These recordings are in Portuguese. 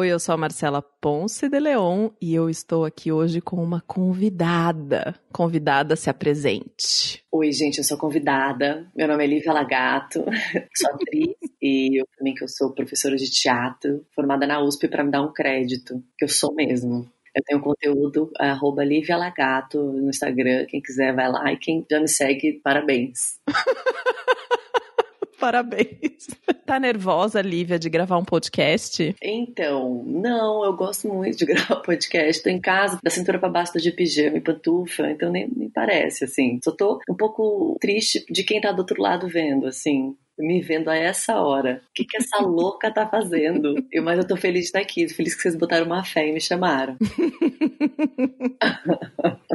Oi, eu sou a Marcela Ponce de Leon e eu estou aqui hoje com uma convidada. Convidada, se apresente. Oi, gente, eu sou convidada. Meu nome é Lívia Lagato, sou atriz e eu também que eu sou professora de teatro, formada na USP para me dar um crédito, que eu sou mesmo. Eu tenho conteúdo, arroba Lívia Lagato no Instagram. Quem quiser vai lá e quem já me segue, parabéns. Parabéns. Tá nervosa, Lívia, de gravar um podcast? Então, não, eu gosto muito de gravar podcast. Tô em casa, da cintura pra baixo, tô de pijama e pantufa, então nem, nem parece, assim. Só tô um pouco triste de quem tá do outro lado vendo, assim me vendo a essa hora. O que, que essa louca tá fazendo? Eu, mas eu tô feliz de estar aqui, feliz que vocês botaram uma fé e me chamaram.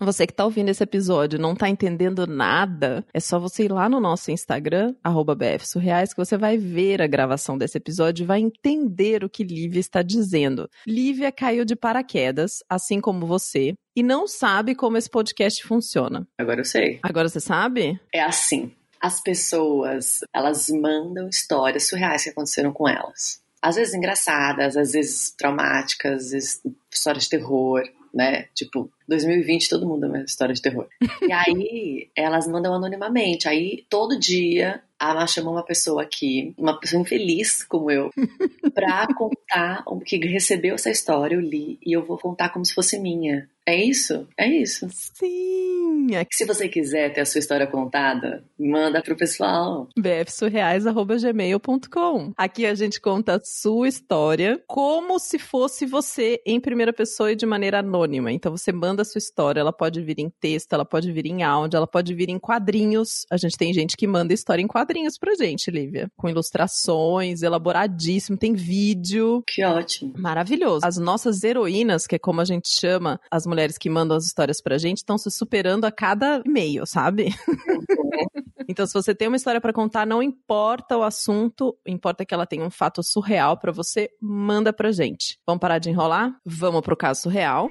Você que tá ouvindo esse episódio não tá entendendo nada, é só você ir lá no nosso Instagram, BFSurreais, que você vai ver a gravação desse episódio e vai entender o que Lívia está dizendo. Lívia caiu de paraquedas, assim como você, e não sabe como esse podcast funciona. Agora eu sei. Agora você sabe? É assim as pessoas, elas mandam histórias surreais que aconteceram com elas. Às vezes engraçadas, às vezes traumáticas, às vezes histórias de terror, né? Tipo, 2020 todo mundo ama história de terror. e aí elas mandam anonimamente. Aí todo dia a chama uma pessoa aqui, uma pessoa infeliz como eu, pra contar o que recebeu essa história, eu li, e eu vou contar como se fosse minha. É isso? É isso. Sim. É se você quiser ter a sua história contada, manda pro pessoal. bfsurreais.gmail.com Aqui a gente conta a sua história como se fosse você em primeira pessoa e de maneira anônima. Então você manda a sua história, ela pode vir em texto, ela pode vir em áudio, ela pode vir em quadrinhos. A gente tem gente que manda história em quadrinhos pra gente, Lívia. Com ilustrações, elaboradíssimo, tem vídeo. Que ótimo. Maravilhoso. As nossas heroínas, que é como a gente chama as mulheres que mandam as histórias pra gente estão se superando a cada e-mail, sabe? Então, se você tem uma história para contar, não importa o assunto, importa que ela tenha um fato surreal para você, manda pra gente. Vamos parar de enrolar? Vamos pro caso surreal.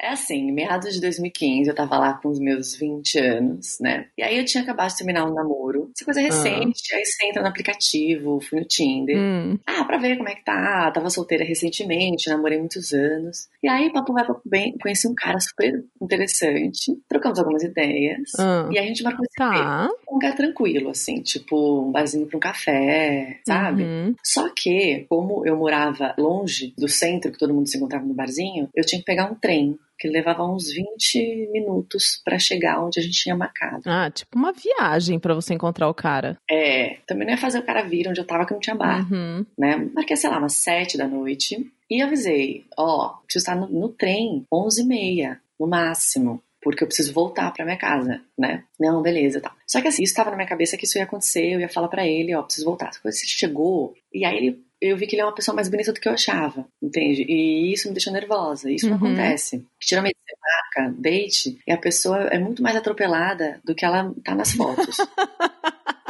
é assim, meados de 2015, eu tava lá com os meus 20 anos, né? E aí eu tinha acabado de terminar um namoro. Essa coisa recente, ah. aí você entra no aplicativo, fui no Tinder. Hum. Ah, pra ver como é que tá. Tava solteira recentemente, namorei muitos anos. E aí, papo vai, papo bem, conheci um cara super interessante. Trocamos algumas ideias. Ah. E a gente marcou esse tá. Um lugar tranquilo, assim, tipo um barzinho pra um café, sabe? Uhum. Só que, como eu morava longe do centro, que todo mundo se encontrava no barzinho, eu tinha que pegar um trem que levava uns 20 minutos para chegar onde a gente tinha marcado. Ah, tipo uma viagem para você encontrar o cara. É, também não ia fazer o cara vir onde eu tava que não tinha bar, uhum. né? Marquei, sei lá, umas 7 da noite e avisei, ó, oh, preciso estar no, no trem 11 e meia, no máximo porque eu preciso voltar para minha casa, né? Não, beleza, tá. Só que assim, isso estava na minha cabeça que isso ia acontecer, eu ia falar para ele, ó, preciso voltar. Quando ele chegou, e aí ele eu vi que ele é uma pessoa mais bonita do que eu achava, entende? E isso me deixou nervosa. Isso não Uhum. acontece. Geralmente você marca date e a pessoa é muito mais atropelada do que ela tá nas fotos.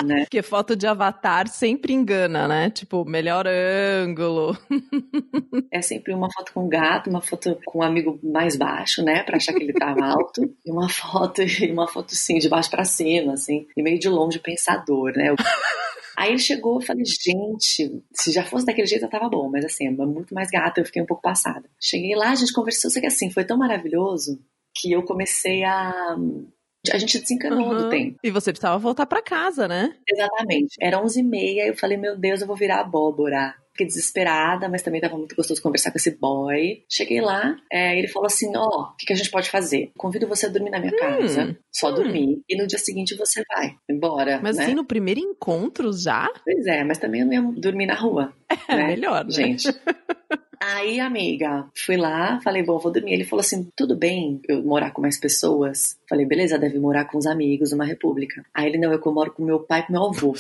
né? Porque foto de avatar sempre engana, né? Tipo, melhor ângulo. É sempre uma foto com gato, uma foto com um amigo mais baixo, né? Pra achar que ele tá alto. E uma foto, e uma foto sim, de baixo pra cima, assim. E meio de longe pensador, né? Eu- Aí ele chegou e falei, gente, se já fosse daquele jeito eu tava bom, mas assim, é muito mais gata, eu fiquei um pouco passada. Cheguei lá, a gente conversou, só que assim, foi tão maravilhoso que eu comecei a. A gente desencanou Uhum. do tempo. E você precisava voltar para casa, né? Exatamente. Era 11h30 eu falei, meu Deus, eu vou virar abóbora. Fiquei desesperada, mas também tava muito gostoso conversar com esse boy. Cheguei lá, é, ele falou assim: Ó, o que, que a gente pode fazer? Convido você a dormir na minha casa, só hum. dormir, e no dia seguinte você vai embora. Mas né? assim, no primeiro encontro já? Pois é, mas também eu não ia dormir na rua. É né? melhor, né? Gente. Aí, amiga, fui lá, falei, bom, vou dormir. Ele falou assim: tudo bem eu morar com mais pessoas? Falei, beleza, deve morar com os amigos numa república. Aí ele, não, eu moro com meu pai e com meu avô.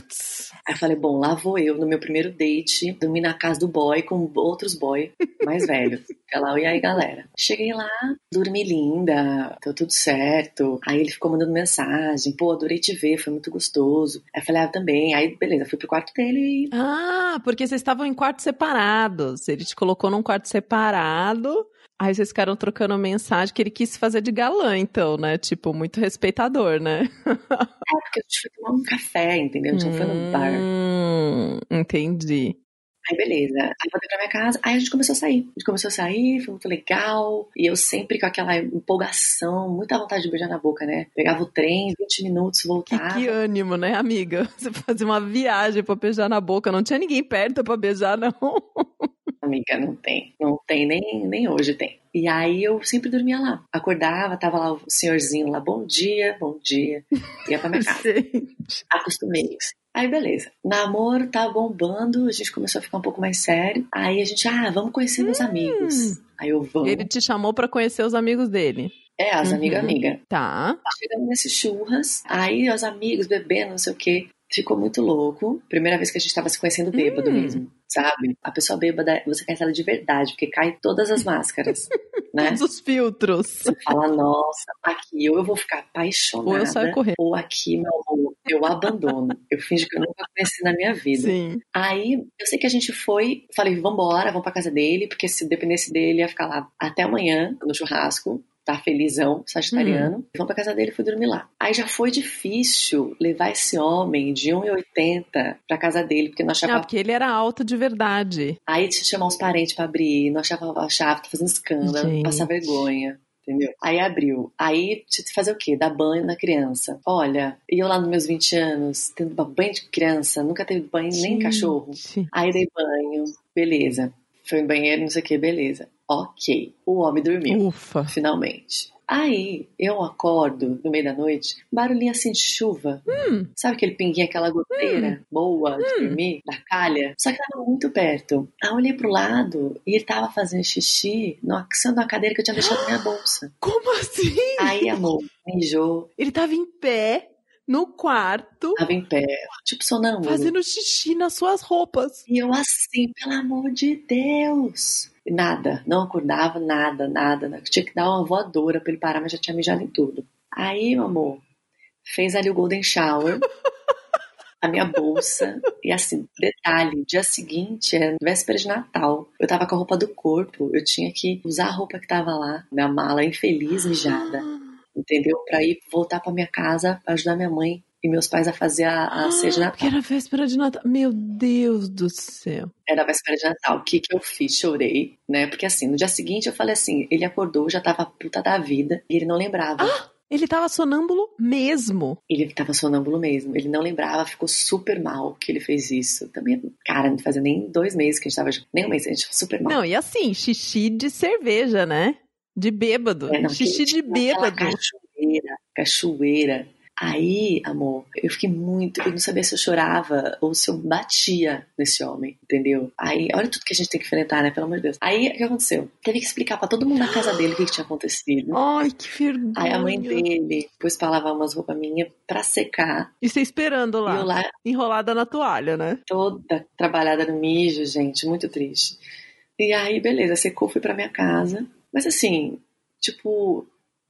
Aí eu falei, bom, lá vou eu no meu primeiro date, dormi na casa do boy com outros boy mais velhos. Lá, e aí, galera. Cheguei lá, dormi linda, deu tudo certo. Aí ele ficou mandando mensagem, pô, adorei te ver, foi muito gostoso. Aí eu falei, ah, eu também. Aí, beleza, fui pro quarto dele e Ah, porque vocês estavam em quartos separados. Ele te colocou num quarto separado. Aí vocês ficaram trocando mensagem que ele quis fazer de galã, então, né? Tipo, muito respeitador, né? É, porque a gente foi tomar um café, entendeu? A gente não foi num bar. Hum, entendi. Aí beleza. Aí voltei pra minha casa. Aí a gente começou a sair. A gente começou a sair, foi muito legal. E eu sempre com aquela empolgação, muita vontade de beijar na boca, né? Pegava o trem, 20 minutos, Que, voltava. que ânimo, né, amiga? Você fazia uma viagem pra beijar na boca. Não tinha ninguém perto pra beijar, não. Amiga, não tem. Não tem, nem, nem hoje tem. E aí eu sempre dormia lá. Acordava, tava lá o senhorzinho lá, bom dia, bom dia. Ia pra minha casa. Gente. Acostumei. Aí beleza. Namoro tá bombando, a gente começou a ficar um pouco mais sério. Aí a gente, ah, vamos conhecer meus amigos. Aí eu vamos. Ele te chamou pra conhecer os amigos dele. É, as Uhum. amigas, amiga. Tá. Chegamos nesses churras, aí os amigos bebendo, não sei o quê. Ficou muito louco. Primeira vez que a gente tava se conhecendo bêbado Hum. mesmo, sabe? A pessoa bêbada, você conhece ela de verdade, porque cai todas as máscaras, né? Todos os filtros. Você fala, nossa, aqui ou eu vou ficar apaixonada, Ou eu saio correndo. ou aqui, meu amor, eu abandono. Eu finjo que eu nunca conheci na minha vida. Sim. Aí, eu sei que a gente foi, falei, vambora, vamos pra casa dele, porque se dependesse dele, ia ficar lá até amanhã, no churrasco, tá felizão, sagitariano. Vamos pra casa dele e fui dormir lá. Aí já foi difícil levar esse homem de 1,80 pra casa dele, porque não achava... Não, porque ele era alto de verdade. Aí tinha que chamar os parentes pra abrir, não achava a chave, tá fazendo escândalo, Gente. passar vergonha. Entendeu? Aí abriu. Aí tinha que fazer o quê? Dar banho na criança. Olha, e eu lá nos meus 20 anos, tendo banho de criança, nunca teve banho nem Gente. cachorro. Aí dei banho, beleza. Foi no banheiro, não sei o que, beleza. Ok. O homem dormiu, Ufa. finalmente. Aí eu acordo no meio da noite, barulhinho assim de chuva. Hum. Sabe aquele pinguinho, aquela goteira boa de dormir, da calha? Só que tava muito perto. Aí eu olhei pro lado e ele tava fazendo xixi numa, sendo uma cadeira que eu tinha deixado na minha bolsa. Como assim? Aí, amor, mijou, Ele tava em pé, no quarto, tava em pé, tipo sonâmbulo. fazendo xixi nas suas roupas. E eu assim, pelo amor de Deus. Nada, não acordava, nada, nada. nada. Tinha que dar uma voadora pra ele parar, mas já tinha mijado em tudo. Aí, meu amor, fez ali o Golden Shower, a minha bolsa. E assim, detalhe, dia seguinte, é véspera de Natal. Eu tava com a roupa do corpo, eu tinha que usar a roupa que tava lá, minha mala infeliz, mijada. Entendeu? Pra ir voltar pra minha casa pra ajudar minha mãe e meus pais a fazer a, a ceia de Natal. Porque era véspera de Natal. Meu Deus do céu. Era a véspera de Natal. O que que eu fiz? Chorei, né? Porque assim, no dia seguinte eu falei assim, ele acordou, já tava puta da vida, e ele não lembrava. Ele tava sonâmbulo mesmo. Ele tava sonâmbulo mesmo, ele não lembrava, ficou super mal que ele fez isso. Também, cara, não fazia nem dois meses que a gente tava nem um mês, a gente ficou super mal. Não, e assim, xixi de cerveja, né? De bêbado. É, não, xixi de bêbado. Cachoeira, cachoeira. Aí, amor, eu fiquei muito. Eu não sabia se eu chorava ou se eu batia nesse homem, entendeu? Aí, olha tudo que a gente tem que enfrentar, né? Pelo amor de Deus. Aí, o que aconteceu? Teve que explicar pra todo mundo na casa dele o que, que tinha acontecido. Ai, que vergonha. Aí a mãe dele pôs pra lavar umas roupas minhas pra secar. E você esperando lá, lá enrolada na toalha, né? toda trabalhada no mijo, gente, muito triste. E aí, beleza, secou, fui pra minha casa. Mas assim, tipo,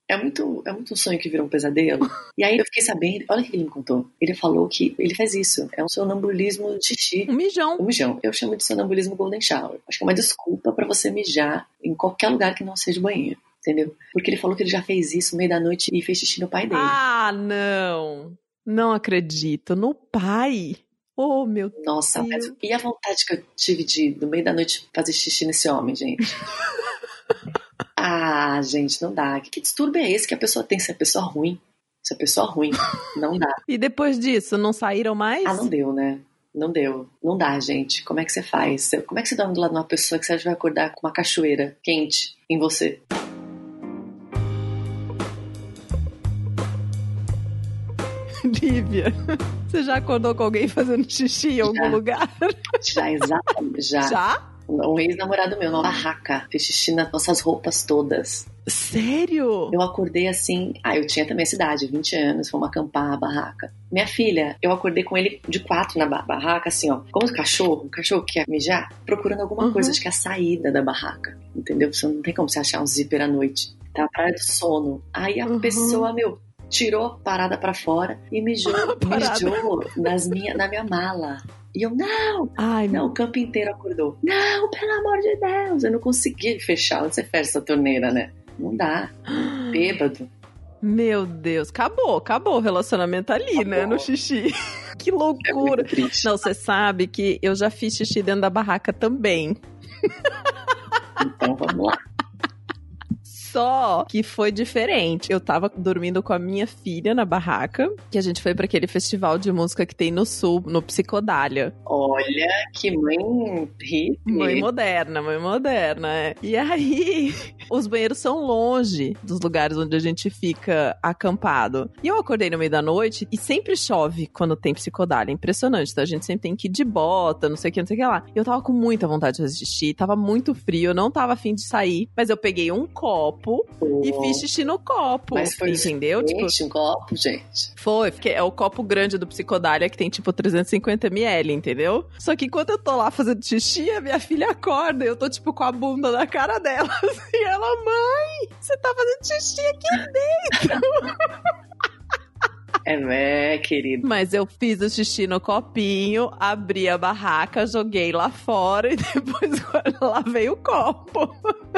é muito, é muito um sonho que virou um pesadelo. E aí eu fiquei sabendo, olha o que ele me contou. Ele falou que ele fez isso. É um sonambulismo de xixi. Um mijão. Um mijão. Eu chamo de sonambulismo golden shower. Acho que é uma desculpa pra você mijar em qualquer lugar que não seja banheiro. Entendeu? Porque ele falou que ele já fez isso no meio da noite e fez xixi no pai dele. Ah, não. Não acredito. No pai. Oh, meu Nossa, Deus. mas e a vontade que eu tive de, no meio da noite, fazer xixi nesse homem, gente? ah, gente, não dá. Que, que distúrbio é esse que a pessoa tem? Se é pessoa ruim. Se é pessoa ruim, não dá. E depois disso, não saíram mais? Ah, não deu, né? Não deu. Não dá, gente. Como é que você faz? Como é que você dorme do lado de uma pessoa que você vai acordar com uma cachoeira quente em você? Lívia, você já acordou com alguém fazendo xixi em algum Já. lugar? Já, exatamente. Já. Já? Um ex-namorado meu, numa barraca, fez xixi nas nossas roupas todas. Sério? Eu acordei assim. Ah, eu tinha também essa idade, 20 anos, fomos acampar a barraca. Minha filha, eu acordei com ele de quatro na ba- barraca, assim, ó. Como o cachorro, o cachorro que quer mijar, procurando alguma Uhum. coisa, acho que é a saída da barraca. Entendeu? Você não tem como você achar um zíper à noite. Tá pra do sono. Aí a Uhum. pessoa, meu, tirou a parada pra fora e mijou, mijou nas minha, na minha mala. E eu, não, Ai, não, o campo inteiro acordou. Não, pelo amor de Deus, eu não consegui fechar. Onde você fecha essa torneira, né? Não dá. Bêbado. meu Deus. Acabou, acabou o relacionamento ali, né? Acabou. No xixi. que É loucura. triste. Não, você sabe que eu já fiz xixi dentro da barraca também. Então vamos lá. Só que foi diferente. Eu tava dormindo com a minha filha na barraca, que a gente foi pra aquele festival de música que tem no sul, no Psicodália. Olha que mãe hippie. Mãe moderna, mãe moderna, é. E aí, os banheiros são longe dos lugares onde a gente fica acampado. E eu acordei no meio da noite e sempre chove quando tem psicodália. É impressionante, então a gente sempre tem que ir de bota, não sei o que, não sei o que lá. E eu tava com muita vontade de xixi, tava muito frio, eu não tava afim de sair, mas eu peguei um copo e fiz xixi no copo. Mas foi entendeu? Tipo, um copo, gente. foi, porque é o copo grande do Psicodália que tem tipo 350ml, entendeu? Só que enquanto eu tô lá fazendo xixi, a minha filha acorda e eu tô tipo com a bunda na cara dela. E ela, mãe, você tá fazendo xixi aqui É, é, querido. Mas eu fiz o xixi no copinho, abri a barraca, joguei lá fora e depois lavei o copo.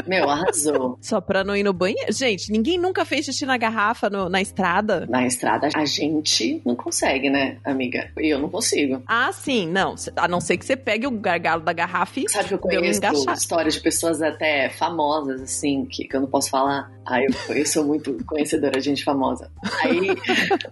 Meu, arrasou. Só pra não ir no banheiro. Gente, ninguém nunca fez xixi na garrafa no- na estrada? Na estrada, a gente não consegue, né, amiga? E eu não consigo. Ah, sim, não. A não ser que você pegue o gargalo da garrafa e Sabe que eu conheço histórias de pessoas até famosas, assim, que, que eu não posso falar. Ah, eu, eu sou muito conhecedora de gente famosa. Aí,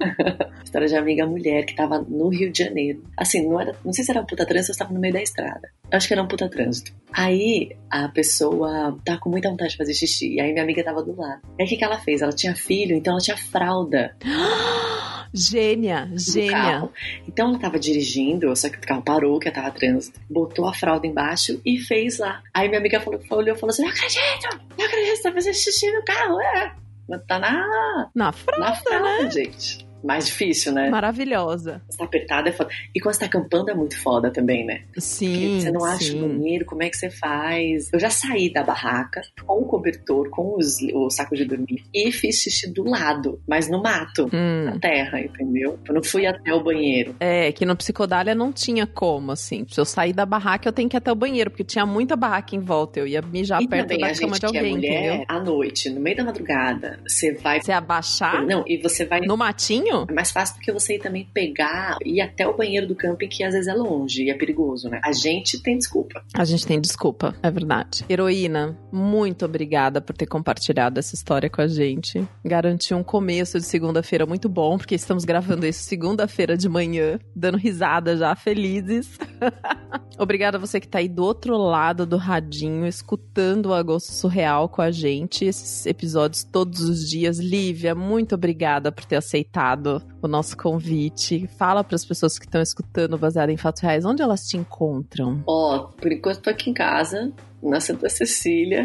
história de amiga mulher que tava no Rio de Janeiro. Assim, não era, não sei se era um puta trânsito ou estava no meio da estrada. Eu acho que era um puta trânsito. Aí, a pessoa tava com muita vontade de fazer xixi. E aí, minha amiga tava do lado. E aí, o que, que ela fez? Ela tinha filho, então ela tinha fralda. Gênia, gênia. carro. Então ela tava dirigindo, só que o carro parou, que tava trânsito, botou a fralda embaixo e fez lá. Aí minha amiga falou, olhou e falou assim: Não acredito! Não acredito, você tá fazendo xixi no carro, é. Mas tá na, Na fralda, na fralda, gente. Mais difícil, né? Maravilhosa. Você tá apertada é foda. E quando você tá acampando é muito foda também, né? Porque Sim, você não acha o sim. banheiro, como é que você faz? Eu já saí da barraca com o cobertor, com os, o saco de dormir e fiz xixi do lado, mas no mato, Hum. na terra, entendeu? Eu não fui até o banheiro. É, que no Psicodália não tinha como, assim. Se eu sair da barraca, eu tenho que ir até o banheiro, porque tinha muita barraca em volta. Eu ia mijar e perto também da a cama gente de que é alguém, mulher, entendeu? à noite, no meio da madrugada, você vai... Você abaixar Não, e você vai... no matinho? É mais fácil do que você ir também pegar e ir até o banheiro do camping, que às vezes é longe e é perigoso, né? A gente tem desculpa. A gente tem desculpa, é verdade. Heroína, muito obrigada por ter compartilhado essa história com a gente. Garantiu um começo de segunda-feira muito bom, porque estamos gravando isso segunda-feira de manhã, dando risada já, felizes. Obrigada a você que tá aí do outro lado do radinho, escutando o Agosto Surreal com a gente, esses episódios todos os dias. Lívia, muito obrigada por ter aceitado o nosso convite. Fala para as pessoas que estão escutando baseado em fatos reais, onde elas te encontram? Ó, por enquanto tô aqui em casa, na Santa Cecília,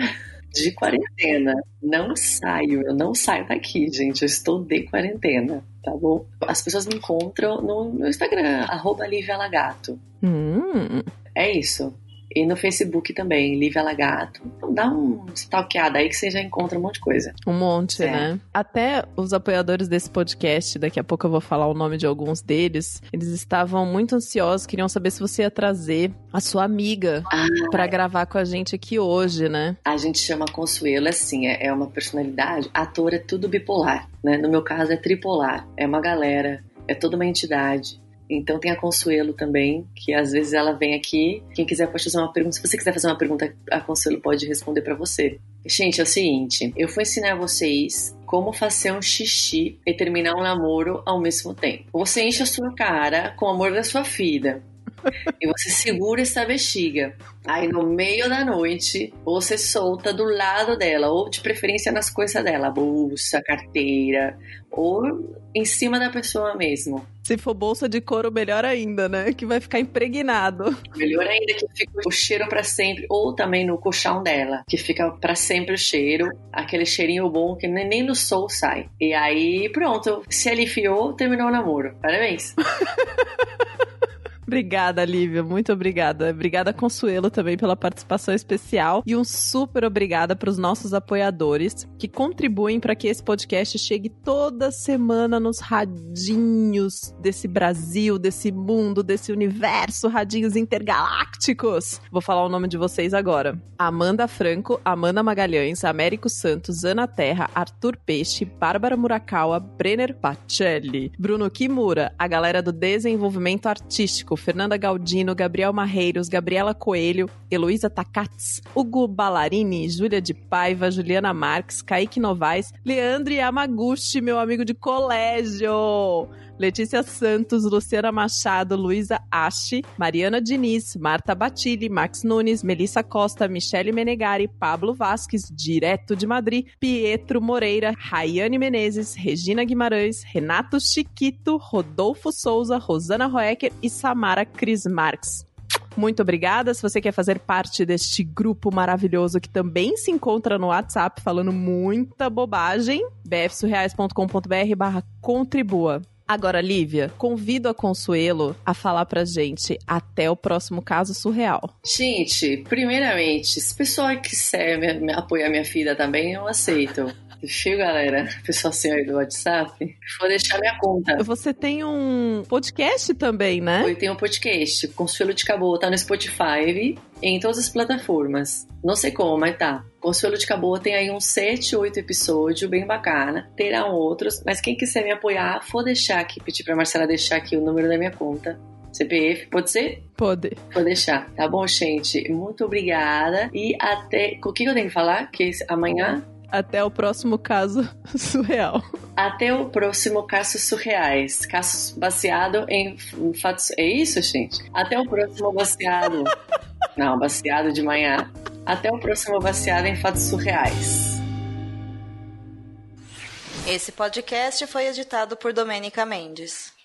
de quarentena. Não saio, eu não saio daqui, gente. Eu estou de quarentena, tá bom? As pessoas me encontram no meu Instagram, arroba Lívia Lagato. Hum, É isso. E no Facebook também, Lívia Lagato. Então dá um stalkeada aí que você já encontra um monte de coisa. um monte, Certo. né? Até os apoiadores desse podcast, daqui a pouco eu vou falar o nome de alguns deles, eles estavam muito ansiosos, queriam saber se você ia trazer a sua amiga Ah, pra gravar com a gente aqui hoje, né? a gente chama Consuelo, assim, é, é uma personalidade. Ator é tudo bipolar, né? No meu caso é tripolar. É uma galera, é toda uma entidade. Então tem a Consuelo também, que às vezes ela vem aqui. Quem quiser pode fazer uma pergunta. Se você quiser fazer uma pergunta, a Consuelo pode responder pra você. Gente, é o seguinte: eu vou ensinar vocês como fazer um xixi e terminar um namoro ao mesmo tempo. Você enche a sua cara com o amor da sua vida. E você segura essa bexiga. Aí no meio da noite, você solta do lado dela, ou de preferência nas coisas dela, bolsa, carteira, ou em cima da pessoa mesmo. Se for bolsa de couro, melhor ainda, né? Que vai ficar impregnado. Melhor ainda que fica o cheiro para sempre, ou também no colchão dela, que fica para sempre o cheiro, aquele cheirinho bom que nem no sol sai. E aí, pronto, se aliviou, terminou o namoro. Parabéns. Obrigada, Lívia. Muito obrigada. Obrigada, Consuelo, também pela participação especial. E um super obrigada para os nossos apoiadores que contribuem para que esse podcast chegue toda semana nos radinhos desse Brasil, desse mundo, desse universo, radinhos intergalácticos. Vou falar o nome de vocês agora: Amanda Franco, Amanda Magalhães, Américo Santos, Ana Terra, Arthur Peixe, Bárbara Murakawa, Brenner Pacelli, Bruno Kimura, a galera do desenvolvimento artístico. Fernanda Galdino, Gabriel Marreiros, Gabriela Coelho, Heloísa Takats, Hugo Ballarini, Júlia de Paiva, Juliana Marques, Kaique Novaes, Leandro Yamaguchi, meu amigo de colégio. Letícia Santos, Luciana Machado, Luísa Ashi, Mariana Diniz, Marta Batilli, Max Nunes, Melissa Costa, Michele Menegari, Pablo Vasques, direto de Madrid, Pietro Moreira, Rayane Menezes, Regina Guimarães, Renato Chiquito, Rodolfo Souza, Rosana Roecker e Samara Cris Marques. Muito obrigada. Se você quer fazer parte deste grupo maravilhoso que também se encontra no WhatsApp falando muita bobagem, bfsurreais.com.br barra contribua. Agora, Lívia, convido a Consuelo a falar pra gente até o próximo caso surreal. Gente, primeiramente, se pessoal quiser me, me apoiar minha filha também, eu aceito. Viu, galera? Pessoal assim aí do WhatsApp. Vou deixar minha conta. Você tem um podcast também, né? Eu tenho um podcast, Consuelo de Cabô, tá no Spotify em todas as plataformas. Não sei como, mas tá. Consuelo de Cabô tem aí uns 7, 8 episódios, bem bacana. Terão outros, mas quem quiser me apoiar, vou deixar aqui, pedir pra Marcela deixar aqui o número da minha conta. CPF, pode ser? Pode. Vou deixar. Tá bom, gente? Muito obrigada. E até. O que eu tenho que falar? Que amanhã até o próximo caso surreal. Até o próximo caso surreais. Casos baseado em fatos. É isso, gente? Até o próximo baseado. Não, baseado de manhã. Até o próximo baseado em fatos surreais. Esse podcast foi editado por Domênica Mendes.